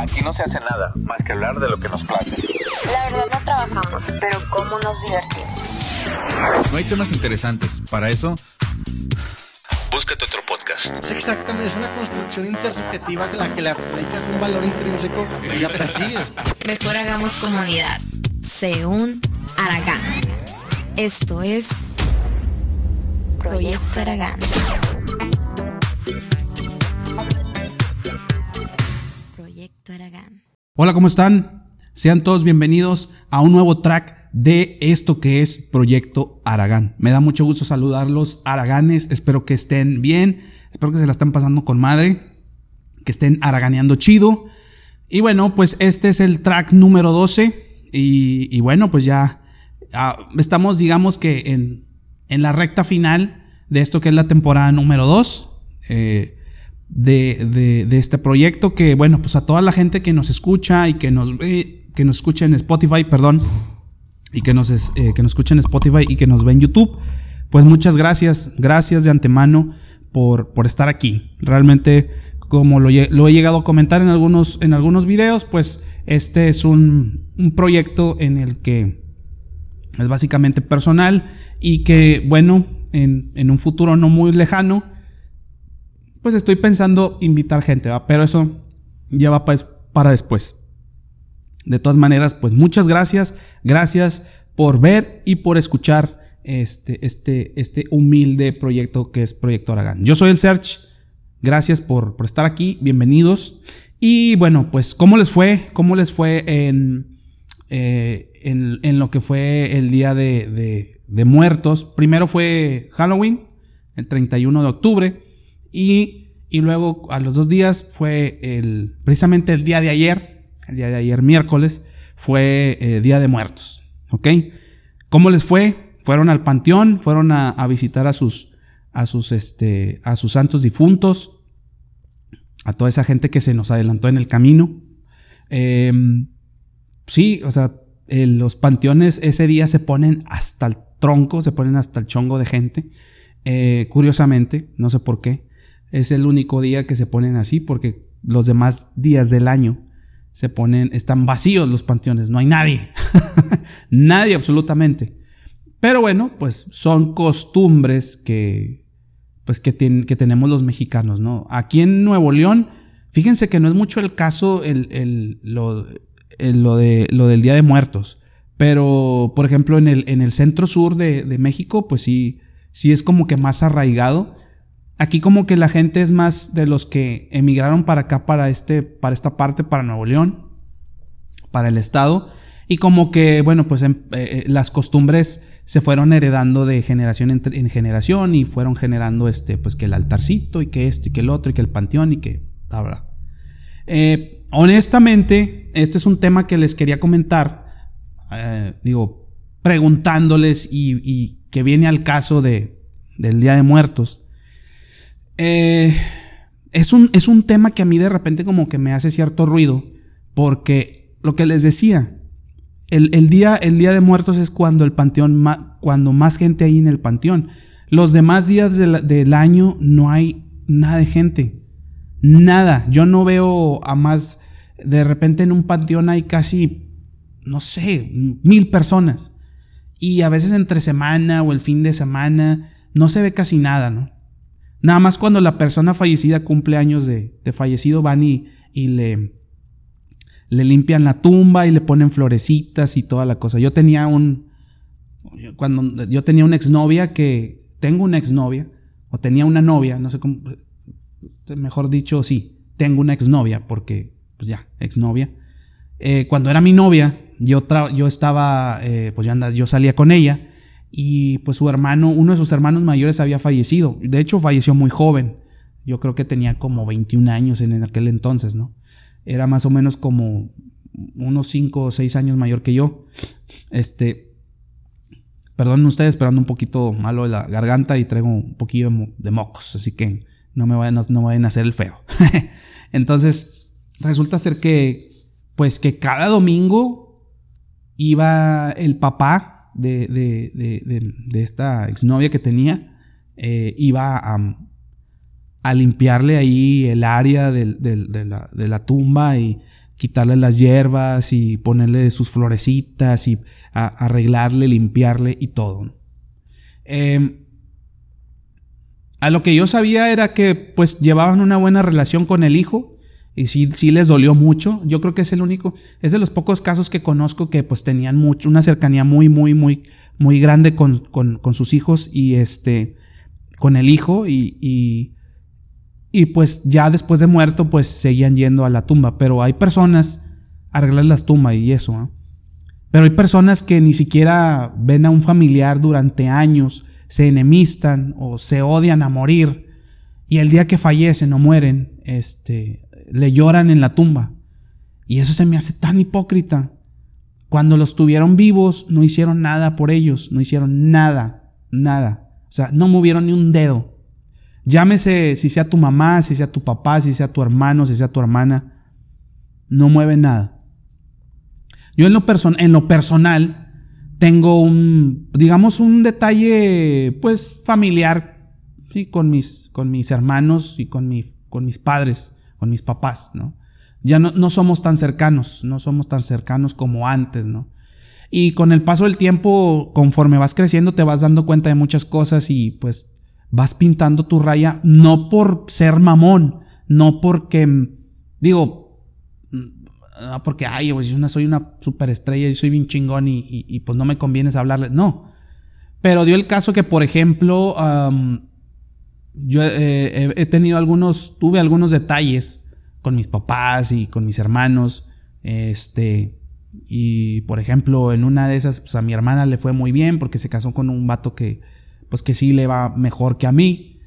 Aquí no se hace nada más que hablar de lo que nos place. La verdad no trabajamos, pero cómo nos divertimos. No hay temas interesantes. Para eso, Búscate otro podcast. Es exactamente, es una construcción intersubjetiva a la que le adjudicas un valor intrínseco y la persigues. Mejor hagamos comunidad. Según Aragán. Esto es Proyecto Aragán. Hola, ¿cómo están? Sean todos bienvenidos a un nuevo track de esto que es Proyecto Aragán. Me da mucho gusto saludarlos, Araganes. Espero que estén bien, espero que se la estén pasando con madre, que estén araganeando chido. Y bueno, pues este es el track número 12. Y, y bueno, pues ya ah, estamos, digamos que en, en, la recta final de esto que es la temporada número 2. Eh, de, de, este proyecto que, bueno, pues a toda la gente que nos escucha y que nos ve, que nos escucha en Spotify, perdón, y que nos, es, eh, que nos escucha en Spotify y que nos ve en YouTube, pues muchas gracias, gracias de antemano por, por estar aquí. Realmente, como lo, lo, he llegado a comentar en algunos, en algunos videos, pues este es un, un proyecto en el que es básicamente personal y que, bueno, en, en un futuro no muy lejano, pues estoy pensando invitar gente, ¿va? pero eso ya va para después. De todas maneras, pues muchas gracias, gracias por ver y por escuchar este, este, este humilde proyecto que es Proyecto Aragán. Yo soy el Search, gracias por, por estar aquí, bienvenidos. Y bueno, pues ¿cómo les fue? ¿Cómo les fue en, eh, en, en lo que fue el día de, de, de muertos? Primero fue Halloween, el 31 de octubre. Y, y, luego a los dos días fue el, precisamente el día de ayer, el día de ayer miércoles, fue eh, Día de Muertos. ¿Ok? ¿Cómo les fue? Fueron al panteón, fueron a, visitar a sus, a sus, este, a sus santos difuntos, a toda esa gente que se nos adelantó en el camino. Eh, sí, o sea, los panteones ese día se ponen hasta el tronco, se ponen hasta el chongo de gente. Eh, curiosamente, no sé por qué, es el único día que se ponen así porque los demás días del año se ponen, están vacíos los panteones, no hay nadie, nadie absolutamente. Pero bueno, pues son costumbres que, pues que, que, tenemos los mexicanos, ¿no? Aquí en Nuevo León, fíjense que no es mucho el caso el, el, lo, de, lo del Día de Muertos, pero por ejemplo en el, en el centro sur de, de México, pues sí, sí es como que más arraigado. Aquí como que la gente es más de los que emigraron para acá, para, este, para esta parte, para Nuevo León, para el estado. Y como que, bueno, pues eh, las costumbres se fueron heredando de generación en, en, generación y fueron generando este, pues que el altarcito y que esto y que el otro y que el panteón y que bla, bla. Eh, honestamente, este es un tema que les quería comentar, eh, digo, preguntándoles y, y, que viene al caso de, del Día de Muertos. Eh, es, un, es un tema que a mí de repente como que me hace cierto ruido, porque lo que les decía, el, el, día, el día de muertos es cuando el panteón, cuando más gente hay en el panteón. Los demás días del, del, año no hay nada de gente. Nada. Yo no veo a más. De repente en un panteón hay casi, no sé, mil personas. Y a veces entre semana o el fin de semana no se ve casi nada, ¿no? Nada más cuando la persona fallecida cumple años de, de fallecido van y, y le, le limpian la tumba y le ponen florecitas y toda la cosa. Yo tenía un, cuando yo tenía una exnovia que, tengo una exnovia, o tenía una novia, no sé cómo, mejor dicho, sí, tengo una exnovia, porque, pues ya, exnovia. Eh, cuando era mi novia, yo, yo estaba, eh, pues yo, andaba, yo salía con ella, y pues su hermano, uno de sus hermanos mayores había fallecido. De hecho, falleció muy joven. Yo creo que tenía como 21 años en aquel entonces, ¿no? Era más o menos como unos 5 o 6 años mayor que yo. Este, perdonen ustedes, esperando un poquito malo de la garganta y traigo un poquillo de mocos, así que no me vayan a, no vayan a hacer el feo. entonces, resulta ser que, pues que cada domingo iba el papá de, de, de, de esta exnovia que tenía, eh, iba a, limpiarle ahí el área de, la, de, la, tumba y quitarle las hierbas y ponerle sus florecitas y arreglarle, limpiarle y todo. Em, a lo que yo sabía era que pues llevaban una buena relación con el hijo y sí, sí les dolió mucho. Yo creo que es el único, es de los pocos casos que conozco que pues tenían mucho, una cercanía muy, muy, muy, muy grande con, sus hijos y este, con el hijo y, y, y, pues ya después de muerto pues seguían yendo a la tumba. Pero hay personas, arreglar las tumbas y eso, Pero hay personas que ni siquiera ven a un familiar durante años, se enemistan o se odian a morir y el día que fallecen o mueren, este, le lloran en la tumba. Y eso se me hace tan hipócrita. Cuando los tuvieron vivos, no hicieron nada por ellos, no hicieron nada, nada. O sea, no movieron ni un dedo. Llámese si sea tu mamá, si sea tu papá, si sea tu hermano, si sea tu hermana, no mueve nada. Yo en lo, en lo personal tengo un, digamos, un detalle, pues, familiar, con, mis, con mis hermanos y con, mi, con mis padres con mis papás, ¿no? Ya no, no somos tan cercanos, no somos tan cercanos como antes, ¿no? Y con el paso del tiempo, conforme vas creciendo, te vas dando cuenta de muchas cosas y pues vas pintando tu raya, no por ser mamón, no porque, digo, no porque, ay, pues yo soy una superestrella y soy bien chingón y, pues no me conviene hablarle, no. Pero dio el caso que, por ejemplo, yo eh, he tenido algunos, tuve algunos detalles con mis papás y con mis hermanos. Este, y por ejemplo, en una de esas, pues a mi hermana le fue muy bien porque se casó con un vato que, pues que sí le va mejor que a mí.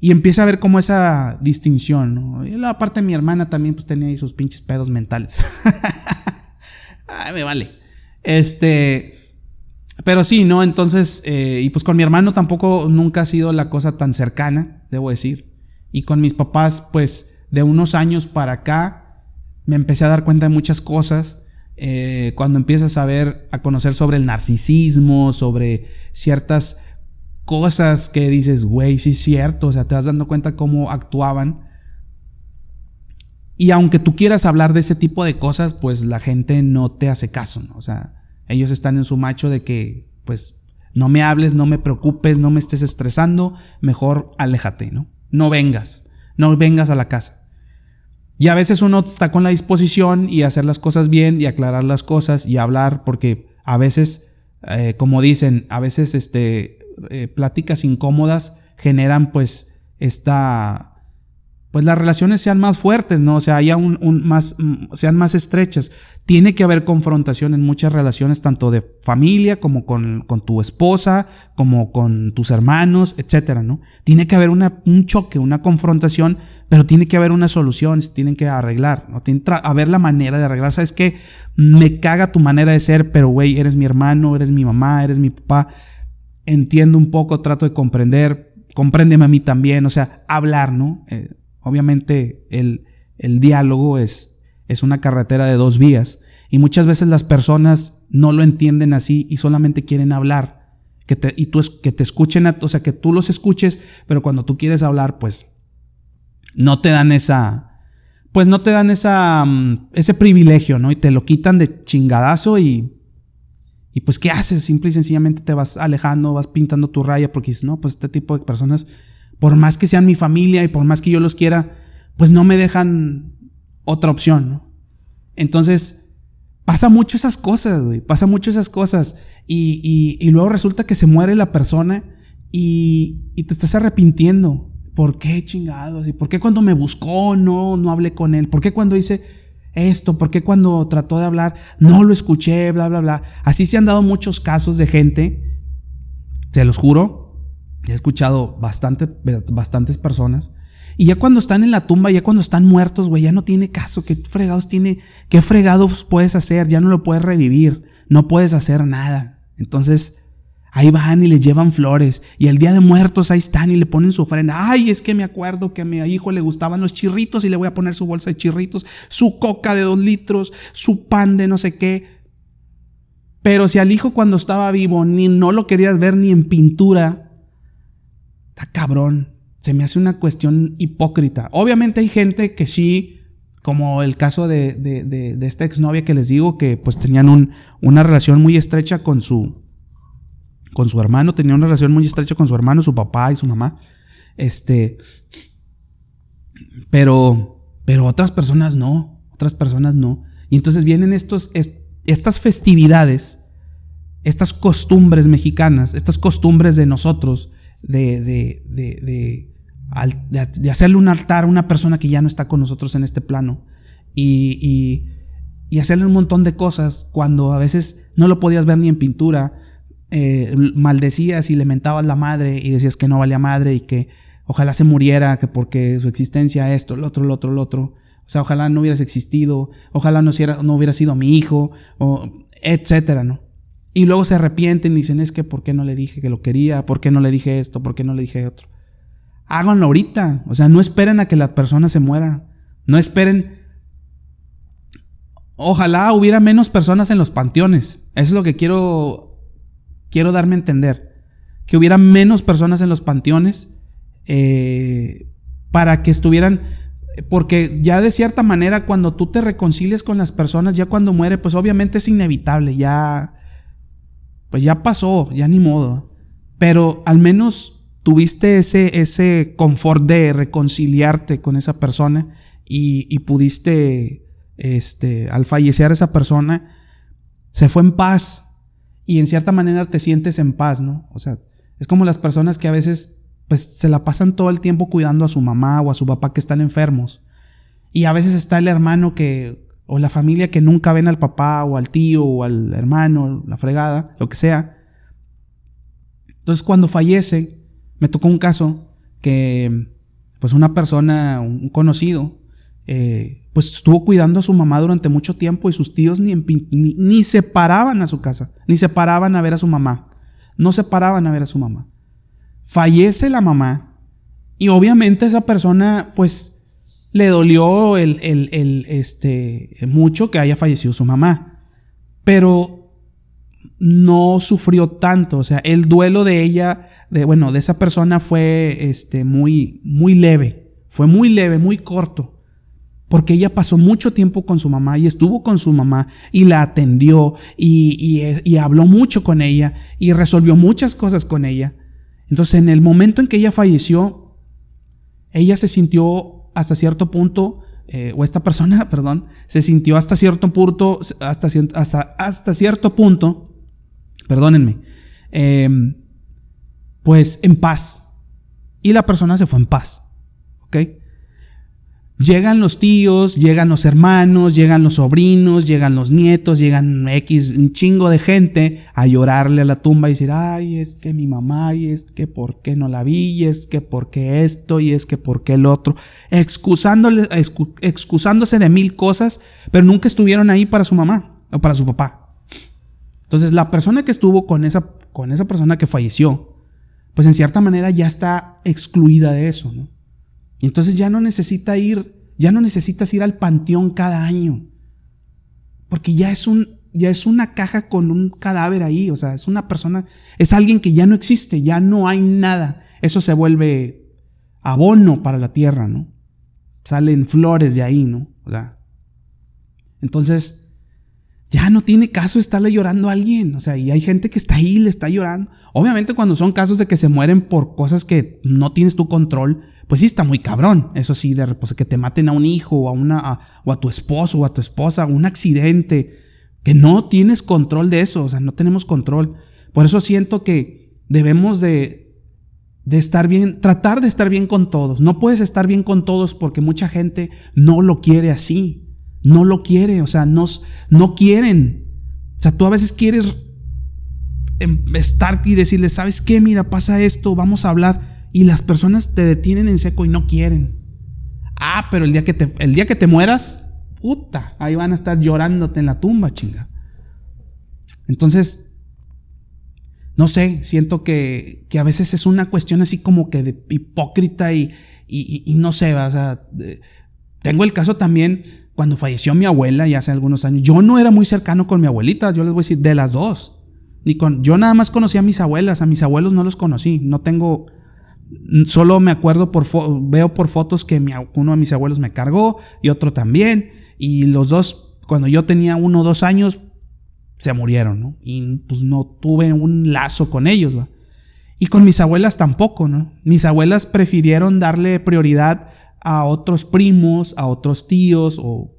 Y empieza a ver como esa distinción. Y la parte de mi hermana también, pues tenía ahí sus pinches pedos mentales. Ay, me vale. Este, pero sí, ¿no? Entonces, eh, y pues con mi hermano tampoco nunca ha sido la cosa tan cercana, debo decir. Y con mis papás, pues de unos años para acá, me empecé a dar cuenta de muchas cosas. Eh, cuando empiezas a ver, a conocer sobre el narcisismo, sobre ciertas cosas que dices, güey, sí es cierto, o sea, te vas dando cuenta cómo actuaban. Y aunque tú quieras hablar de ese tipo de cosas, pues la gente no te hace caso, ¿no? O sea, ellos están en su macho de que, pues, no me hables, no me preocupes, no me estés estresando, mejor aléjate, ¿no? No vengas, no vengas a la casa. Y a veces uno está con la disposición y hacer las cosas bien y aclarar las cosas y hablar, porque a veces, eh, como dicen, a veces este, eh, pláticas incómodas generan pues esta pues las relaciones sean más fuertes, ¿no? O sea, haya un, más, mm, sean más estrechas. Tiene que haber confrontación en muchas relaciones, tanto de familia como con, con tu esposa, como con tus hermanos, etcétera, ¿no? Tiene que haber una, un choque, una confrontación, pero tiene que haber una solución, tienen que arreglar, ¿no? Tiene que haber la manera de arreglar. ¿Sabes qué? Me caga tu manera de ser, pero güey, eres mi hermano, eres mi mamá, eres mi papá. Entiendo un poco, trato de comprender, compréndeme a mí también, o sea, hablar, ¿no? Eh, Obviamente el, diálogo es, es una carretera de dos vías y muchas veces las personas no lo entienden así y solamente quieren hablar. Que te, y tú, que te escuchen, o sea, que tú los escuches, pero cuando tú quieres hablar, pues no te dan esa, pues no te dan esa, mm, ese privilegio, ¿no? Y te lo quitan de chingadazo y, y pues ¿qué haces? Simple y sencillamente te vas alejando, vas pintando tu raya porque dices, no, pues este tipo de personas por más que sean mi familia y por más que yo los quiera, pues no me dejan otra opción, ¿no? Entonces, pasa mucho esas cosas, güey, pasa mucho esas cosas. Y, y, luego resulta que se muere la persona y, y, te estás arrepintiendo. ¿Por qué chingados? ¿Y por qué cuando me buscó no, no hablé con él? ¿Por qué cuando hice esto? ¿Por qué cuando trató de hablar no lo escuché? Bla, bla, bla. Así se han dado muchos casos de gente, se los juro, He escuchado bastante, bastantes personas. Y ya cuando están en la tumba, ya cuando están muertos, güey, ya no tiene caso. ¿Qué fregados tiene? ¿Qué fregados puedes hacer? Ya no lo puedes revivir. No puedes hacer nada. Entonces, ahí van y le llevan flores. Y el día de muertos ahí están y le ponen su ofrenda. Ay, es que me acuerdo que a mi hijo le gustaban los chirritos y le voy a poner su bolsa de chirritos, su coca de dos litros, su pan de no sé qué. Pero si al hijo cuando estaba vivo ni no lo querías ver ni en pintura, Está cabrón. Se me hace una cuestión hipócrita. Obviamente hay gente que sí como el caso de, de, de, esta exnovia que les digo que pues tenían un, una relación muy estrecha con su, con su hermano, tenía una relación muy estrecha con su hermano, su papá y su mamá. Este, pero, pero otras personas no, otras personas no. Y entonces vienen estos, estas festividades, estas costumbres mexicanas, estas costumbres de nosotros, de, de, de, de, hacerle un altar a una persona que ya no está con nosotros en este plano. Y, y, hacerle un montón de cosas cuando a veces no lo podías ver ni en pintura. Eh, maldecías y lamentabas la madre y decías que no valía madre y que ojalá se muriera, que porque su existencia, esto, lo otro, lo otro, lo otro. O sea, ojalá no hubieras existido, ojalá no, no hubiera sido mi hijo, etcétera, ¿no? Y luego se arrepienten y dicen, es que ¿por qué no le dije que lo quería? ¿Por qué no le dije esto? ¿Por qué no le dije otro? Háganlo ahorita. O sea, no esperen a que la persona se muera. No esperen. Ojalá hubiera menos personas en los panteones. Es lo que quiero, quiero darme a entender. Que hubiera menos personas en los panteones eh, para que estuvieran porque ya de cierta manera cuando tú te reconcilies con las personas, ya cuando muere, pues obviamente es inevitable, ya, pues ya pasó, ya ni modo. Pero al menos tuviste ese, ese confort de reconciliarte con esa persona y, y pudiste, este, al fallecer esa persona, se fue en paz y en cierta manera te sientes en paz, ¿no? O sea, es como las personas que a veces pues se la pasan todo el tiempo cuidando a su mamá o a su papá que están enfermos. Y a veces está el hermano que, o la familia que nunca ven al papá o al tío o al hermano, la fregada, lo que sea. Entonces cuando fallece, me tocó un caso que, pues una persona, un conocido, eh, pues estuvo cuidando a su mamá durante mucho tiempo y sus tíos ni, ni, ni se paraban a su casa, ni se paraban a ver a su mamá. No se paraban a ver a su mamá fallece la mamá y obviamente esa persona pues le dolió el, este, mucho que haya fallecido su mamá, pero no sufrió tanto, o sea, el duelo de ella, de, bueno, de esa persona fue este, muy, muy leve, fue muy leve, muy corto. Porque ella pasó mucho tiempo con su mamá y estuvo con su mamá y la atendió y, habló mucho con ella y resolvió muchas cosas con ella. Entonces, en el momento en que ella falleció, ella se sintió hasta cierto punto, eh, o esta persona, perdón, se sintió hasta cierto punto, hasta, hasta, hasta cierto punto, perdónenme, em, pues en paz. Y la persona se fue en paz. ¿Ok? Llegan los tíos, llegan los hermanos, llegan los sobrinos, llegan los nietos, llegan X, un chingo de gente a llorarle a la tumba y decir, ay, es que mi mamá, y es que por qué no la vi, y es que por qué esto, y es que por qué el otro, excusándole, excusándose de mil cosas, pero nunca estuvieron ahí para su mamá o para su papá. Entonces, la persona que estuvo con esa, con esa persona que falleció, pues en cierta manera ya está excluida de eso, ¿no? Y entonces ya no necesita ir, ya no necesitas ir al panteón cada año. Porque ya es un ya es una caja con un cadáver ahí, o sea, es una persona, es alguien que ya no existe, ya no hay nada. Eso se vuelve abono para la tierra, ¿no? Salen flores de ahí, ¿no? O sea, entonces ya no tiene caso estarle llorando a alguien, o sea, y hay gente que está ahí, le está llorando. Obviamente cuando son casos de que se mueren por cosas que no tienes tu control, pues sí está muy cabrón. Eso sí, de pues, que te maten a un hijo o a, una, o a tu esposo o a tu esposa, un accidente, que no tienes control de eso, o sea, no tenemos control. Por eso siento que debemos de, de estar bien, tratar de estar bien con todos. No puedes estar bien con todos porque mucha gente no lo quiere así. No lo quiere, o sea, no, no quieren. O sea, tú a veces quieres em, estar y decirle, ¿sabes qué? Mira, pasa esto, vamos a hablar y las personas te detienen en seco y no quieren. Ah, pero el día que te, el día que te mueras, puta, ahí van a estar llorándote en la tumba, chinga. Entonces, no sé, siento que, que a veces es una cuestión así como que de hipócrita y, y, no sé, o sea, tengo el caso también cuando falleció mi abuela ya hace algunos años. Yo no era muy cercano con mi abuelita, yo les voy a decir, de las dos. Ni con, yo nada más conocí a mis abuelas, a mis abuelos no los conocí, no tengo Solo me acuerdo por veo por fotos que uno de mis abuelos me cargó y otro también. Y los dos, cuando yo tenía uno o dos años, se murieron, ¿no? Y pues no tuve un lazo con ellos. Y con mis abuelas tampoco, ¿no? Mis abuelas prefirieron darle prioridad a otros primos, a otros tíos o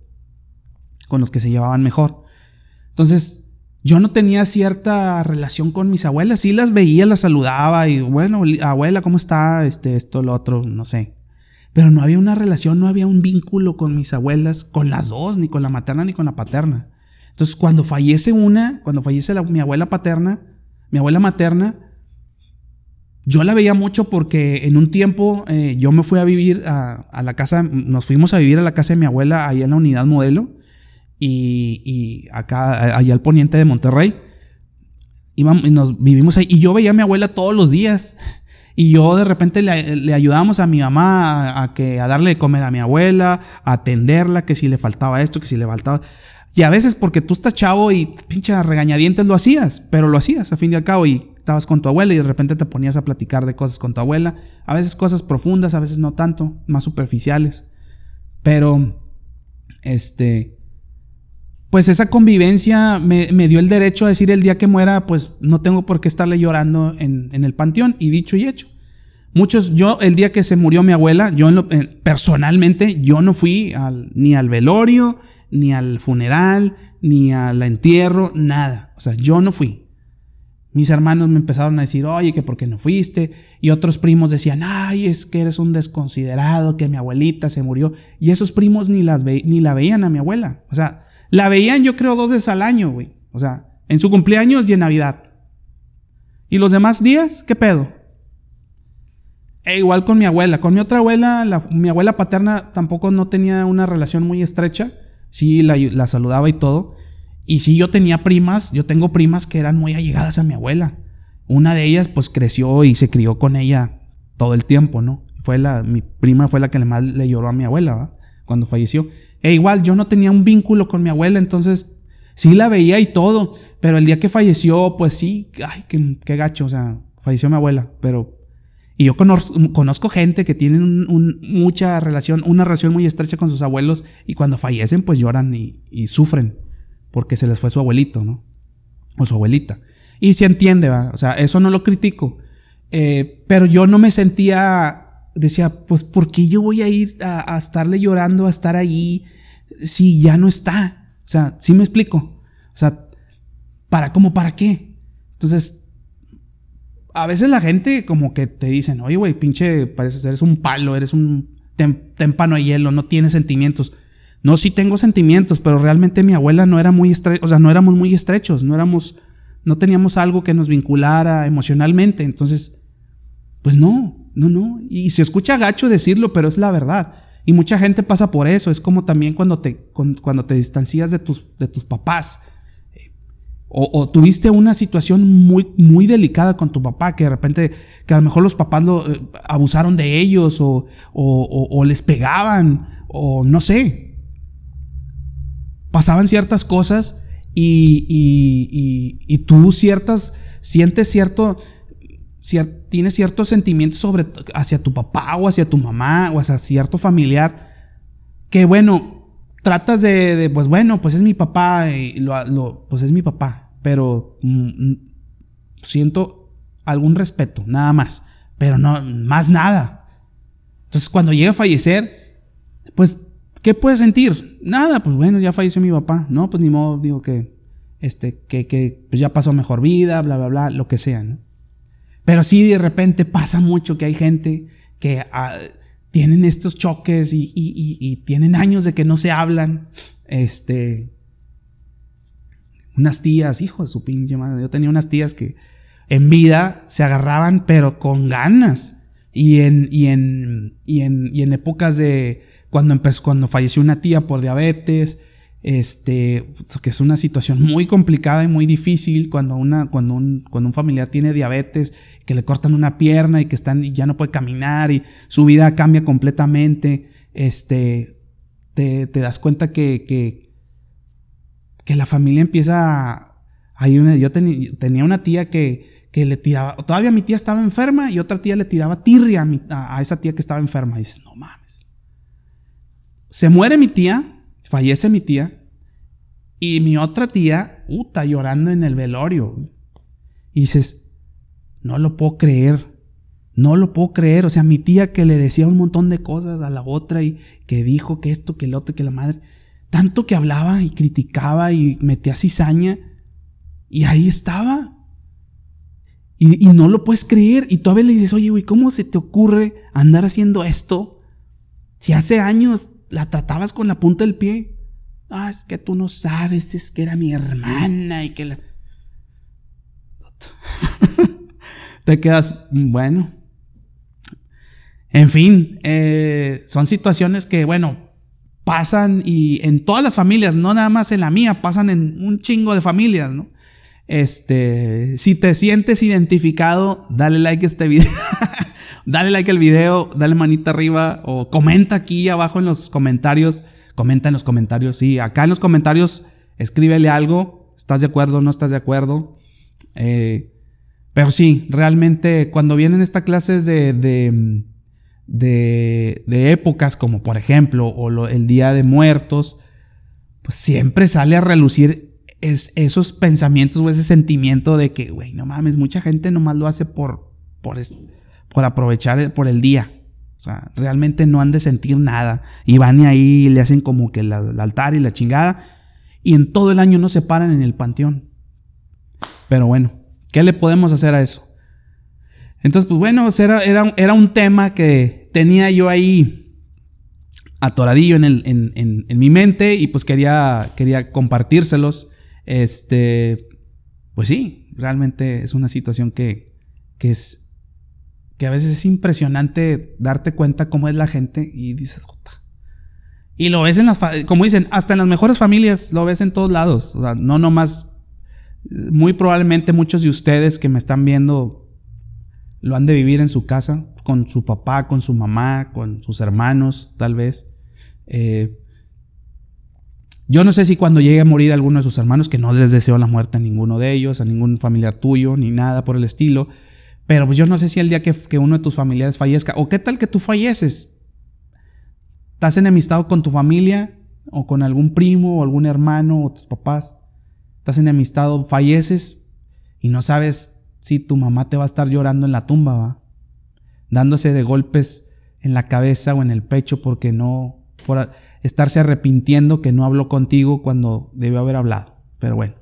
con los que se llevaban mejor. Entonces, yo no tenía cierta relación con mis abuelas, sí las veía, las saludaba y bueno, abuela, ¿cómo está? Este, esto, lo otro, no sé. Pero no había una relación, no había un vínculo con mis abuelas, con las dos, ni con la materna ni con la paterna. Entonces, cuando fallece una, cuando fallece mi abuela paterna, mi abuela materna, yo la veía mucho porque en un tiempo eh, yo me fui a vivir a, la casa, nos fuimos a vivir a la casa de mi abuela ahí en la unidad modelo y, acá, allá al poniente de Monterrey. y nos vivimos ahí y yo veía a mi abuela todos los días. Y yo de repente le, le ayudábamos a mi mamá a, que, a darle de comer a mi abuela, a atenderla, que si le faltaba esto, que si le faltaba. Y a veces porque tú estás chavo y pinche regañadientes lo hacías, pero lo hacías a fin y al cabo y estabas con tu abuela y de repente te ponías a platicar de cosas con tu abuela. A veces cosas profundas, a veces no tanto, más superficiales. Pero, este, pues esa convivencia me, dio el derecho a decir el día que muera, pues no tengo por qué estarle llorando en, el panteón. Y dicho y hecho. Muchos, yo el día que se murió mi abuela, yo personalmente, yo no fui ni al velorio, ni al funeral, ni al entierro, nada. O sea, yo no fui. Mis hermanos me empezaron a decir, oye, que por qué no fuiste. Y otros primos decían, ay, es que eres un desconsiderado, que mi abuelita se murió. Y esos primos ni, las ni la veían a mi abuela. O sea, la veían yo creo dos veces al año, güey. O sea, en su cumpleaños y en Navidad. ¿Y los demás días? ¿Qué pedo? E igual con mi abuela. Con mi otra abuela, mi abuela paterna tampoco no tenía una relación muy estrecha. Sí, la, saludaba y todo. Y sí, yo tenía primas, yo tengo primas que eran muy allegadas a mi abuela. Una de ellas, pues creció y se crió con ella todo el tiempo, ¿no? Fue la, mi prima fue la que más le lloró a mi abuela. Cuando falleció. E igual, yo no tenía un vínculo con mi abuela, entonces sí la veía y todo, pero el día que falleció, pues sí, ay, qué, gacho, o sea, falleció mi abuela, pero... Y yo conozco, gente que tiene mucha relación, una relación muy estrecha con sus abuelos y cuando fallecen pues lloran y, sufren porque se les fue su abuelito, ¿no? O su abuelita. Y se entiende, ¿va? O sea, eso no lo critico. Eh, pero yo no me sentía decía, pues, ¿por qué yo voy a ir a, estarle llorando, a estar ahí, si ya no está? O sea, ¿sí me explico? O sea, ¿para cómo, para qué? Entonces, a veces la gente como que te dicen, oye, güey, pinche, pareces, eres un palo, eres un témpano de hielo, no tienes sentimientos. No, sí tengo sentimientos, pero realmente mi abuela no era muy estrecha, o sea, no éramos muy estrechos, no éramos, no teníamos algo que nos vinculara emocionalmente. Entonces, pues no, no, no. Y se escucha gacho decirlo, pero es la verdad. Y mucha gente pasa por eso. Es como también cuando te, cuando te distancias de tus, de tus papás. O, tuviste una situación muy, muy delicada con tu papá, que de repente, que a lo mejor los papás eh, abusaron de ellos o, o, les pegaban, o no sé. Pasaban ciertas cosas y, y tú ciertas, sientes cierto, tienes ciertos sentimientos sobre, hacia tu papá o hacia tu mamá o hacia cierto familiar, que bueno, tratas de, pues bueno, pues es mi papá, pues es mi papá, pero mm, mm, siento algún respeto, nada más, pero no, más nada. Entonces cuando llega a fallecer, pues, ¿qué puedes sentir? Nada, pues bueno, ya falleció mi papá, no, pues ni modo, digo que, este, que, que pues ya pasó mejor vida, bla, bla, bla, lo que sea, ¿no? Pero sí, de repente pasa mucho que hay gente que ah, tienen estos choques y, tienen años de que no se hablan. Este. Unas tías, hijo de su pinche madre. Yo tenía unas tías que en vida se agarraban, pero con ganas. Y en, y en, y en, y en épocas de cuando empezó, cuando falleció una tía por diabetes, este, que es una situación muy complicada y muy difícil cuando, una, cuando, un, cuando un familiar tiene diabetes, que le cortan una pierna y que están, ya no puede caminar y su vida cambia completamente, este, te, das cuenta que, que, que, la familia empieza a, hay una, yo tenía una tía que, que le tiraba, todavía mi tía estaba enferma y otra tía le tiraba tirria a esa tía que estaba enferma. Y dices, no mames. Se muere mi tía, fallece mi tía, y mi otra tía, puta, llorando en el velorio. Y dices, no lo puedo creer. No lo puedo creer. O sea, mi tía que le decía un montón de cosas a la otra y que dijo que esto, que el otro, que la madre. Tanto que hablaba y criticaba y metía cizaña. Y ahí estaba. Y, y no lo puedes creer. Y todavía le dices, oye, güey, ¿cómo se te ocurre andar haciendo esto? Si hace años la tratabas con la punta del pie. Ah, es que tú no sabes, es que era mi hermana y que la... Te quedas, "Mm, bueno. En fin, eh, son situaciones que, bueno, pasan y en todas las familias, no nada más en la mía, pasan en un chingo de familias, ¿no? Este, si te sientes identificado, dale like a este video. dale like al video, dale manita arriba o comenta aquí abajo en los comentarios. Comenta en los comentarios, sí, acá en los comentarios escríbele algo. ¿Estás de acuerdo? ¿No estás de acuerdo? Eh, pero sí, realmente cuando vienen estas clases de, de, de, de épocas, como por ejemplo, o el Día de Muertos, pues siempre sale a relucir es- esos pensamientos o ese sentimiento de que, güey, no mames, mucha gente nomás lo hace por, por, por aprovechar por el día. O sea, realmente no han de sentir nada. Y van y ahí le hacen como que el altar y la chingada. Y en todo el año no se paran en el panteón. Pero bueno, ¿qué le podemos hacer a eso? Entonces, pues bueno, sea, era, un tema que tenía yo ahí atoradillo en, el, en- en mi mente y pues quería, quería compartírselos. Este, pues sí, realmente es una situación que, que es que a veces es impresionante darte cuenta cómo es la gente y dices, "Jota". Y lo ves en las, como dicen, hasta en las mejores familias, lo ves en todos lados. O sea, no nomás, muy probablemente muchos de ustedes que me están viendo lo han de vivir en su casa, con su papá, con su mamá, con sus hermanos, tal vez. Eh, yo no sé si cuando llegue a morir alguno de sus hermanos, que no les deseo la muerte a ninguno de ellos, a ningún familiar tuyo, ni nada por el estilo, pero pues yo no sé si el día que, uno de tus familiares fallezca, o qué tal que tú falleces, estás enemistado con tu familia, o con algún primo, o algún hermano, o tus papás, estás enemistado, falleces, y no sabes si tu mamá te va a estar llorando en la tumba, ¿va? dándose de golpes en la cabeza o en el pecho porque no, por estarse arrepintiendo que no habló contigo cuando debió haber hablado. Pero bueno.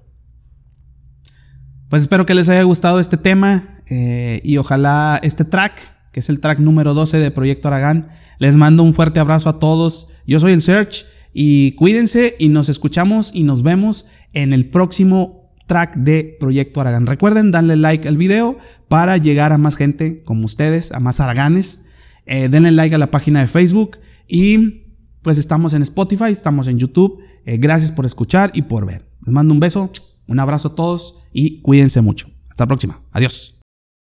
Pues espero que les haya gustado este tema eh, y ojalá este track, que es el track número 12 de Proyecto Aragán, les mando un fuerte abrazo a todos. Yo soy el Search y cuídense y nos escuchamos y nos vemos en el próximo track de Proyecto Aragán. Recuerden darle like al video para llegar a más gente como ustedes, a más araganes. Eh, denle like a la página de Facebook y pues estamos en Spotify, estamos en YouTube. Eh, gracias por escuchar y por ver. Les mando un beso, un abrazo a todos y cuídense mucho. Hasta la próxima. Adiós.